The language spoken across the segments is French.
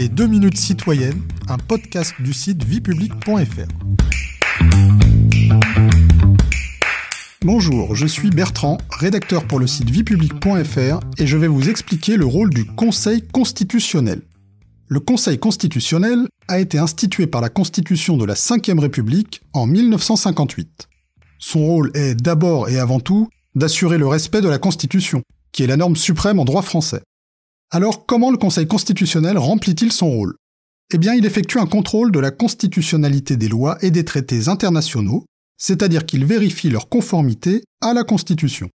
Les 2 minutes citoyennes, un podcast du site viepublic.fr. Bonjour, je suis Bertrand, rédacteur pour le site viepublic.fr et je vais vous expliquer le rôle du Conseil constitutionnel. Le Conseil constitutionnel a été institué par la Constitution de la Ve République en 1958. Son rôle est d'abord et avant tout d'assurer le respect de la Constitution, qui est la norme suprême en droit français. Alors comment le Conseil constitutionnel remplit-il son rôle? Eh bien il effectue un contrôle de la constitutionnalité des lois et des traités internationaux, c'est-à-dire qu'il vérifie leur conformité à la Constitution.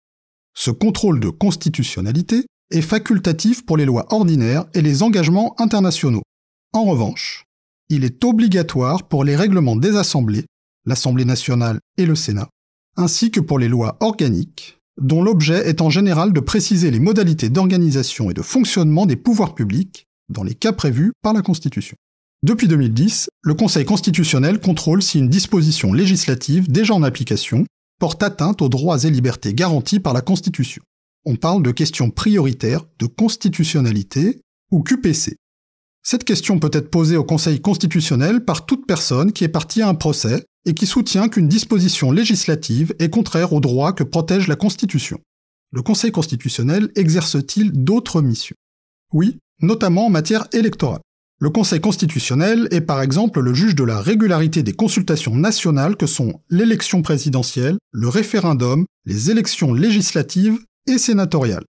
Ce contrôle de constitutionnalité est facultatif pour les lois ordinaires et les engagements internationaux. En revanche, il est obligatoire pour les règlements des assemblées, l'Assemblée nationale et le Sénat, ainsi que pour les lois organiques, dont l'objet est en général de préciser les modalités d'organisation et de fonctionnement des pouvoirs publics dans les cas prévus par la Constitution. Depuis 2010, le Conseil constitutionnel contrôle si une disposition législative déjà en application porte atteinte aux droits et libertés garantis par la Constitution. On parle de questions prioritaires de constitutionnalité ou QPC. Cette question peut être posée au Conseil constitutionnel par toute personne qui est partie à un procès et qui soutient qu'une disposition législative est contraire aux droits que protège la Constitution. Le Conseil constitutionnel exerce-t-il d'autres missions? Oui, notamment en matière électorale. Le Conseil constitutionnel est par exemple le juge de la régularité des consultations nationales que sont l'élection présidentielle, le référendum, les élections législatives et sénatoriales.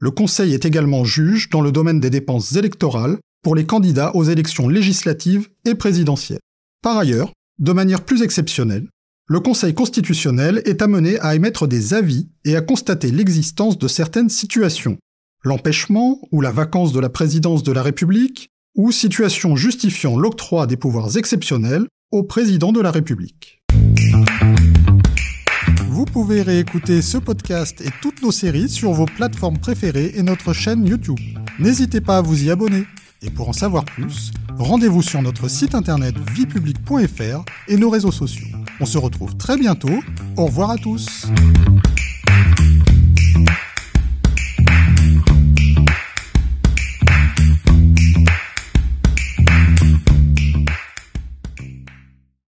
Le Conseil est également juge dans le domaine des dépenses électorales pour les candidats aux élections législatives et présidentielles. Par ailleurs, de manière plus exceptionnelle, le Conseil constitutionnel est amené à émettre des avis et à constater l'existence de certaines situations, l'empêchement ou la vacance de la présidence de la République, ou situations justifiant l'octroi des pouvoirs exceptionnels au président de la République. Vous pouvez réécouter ce podcast et toutes nos séries sur vos plateformes préférées et notre chaîne YouTube. N'hésitez pas à vous y abonner. Et pour en savoir plus, rendez-vous sur notre site internet viepublic.fr et nos réseaux sociaux. On se retrouve très bientôt. Au revoir à tous.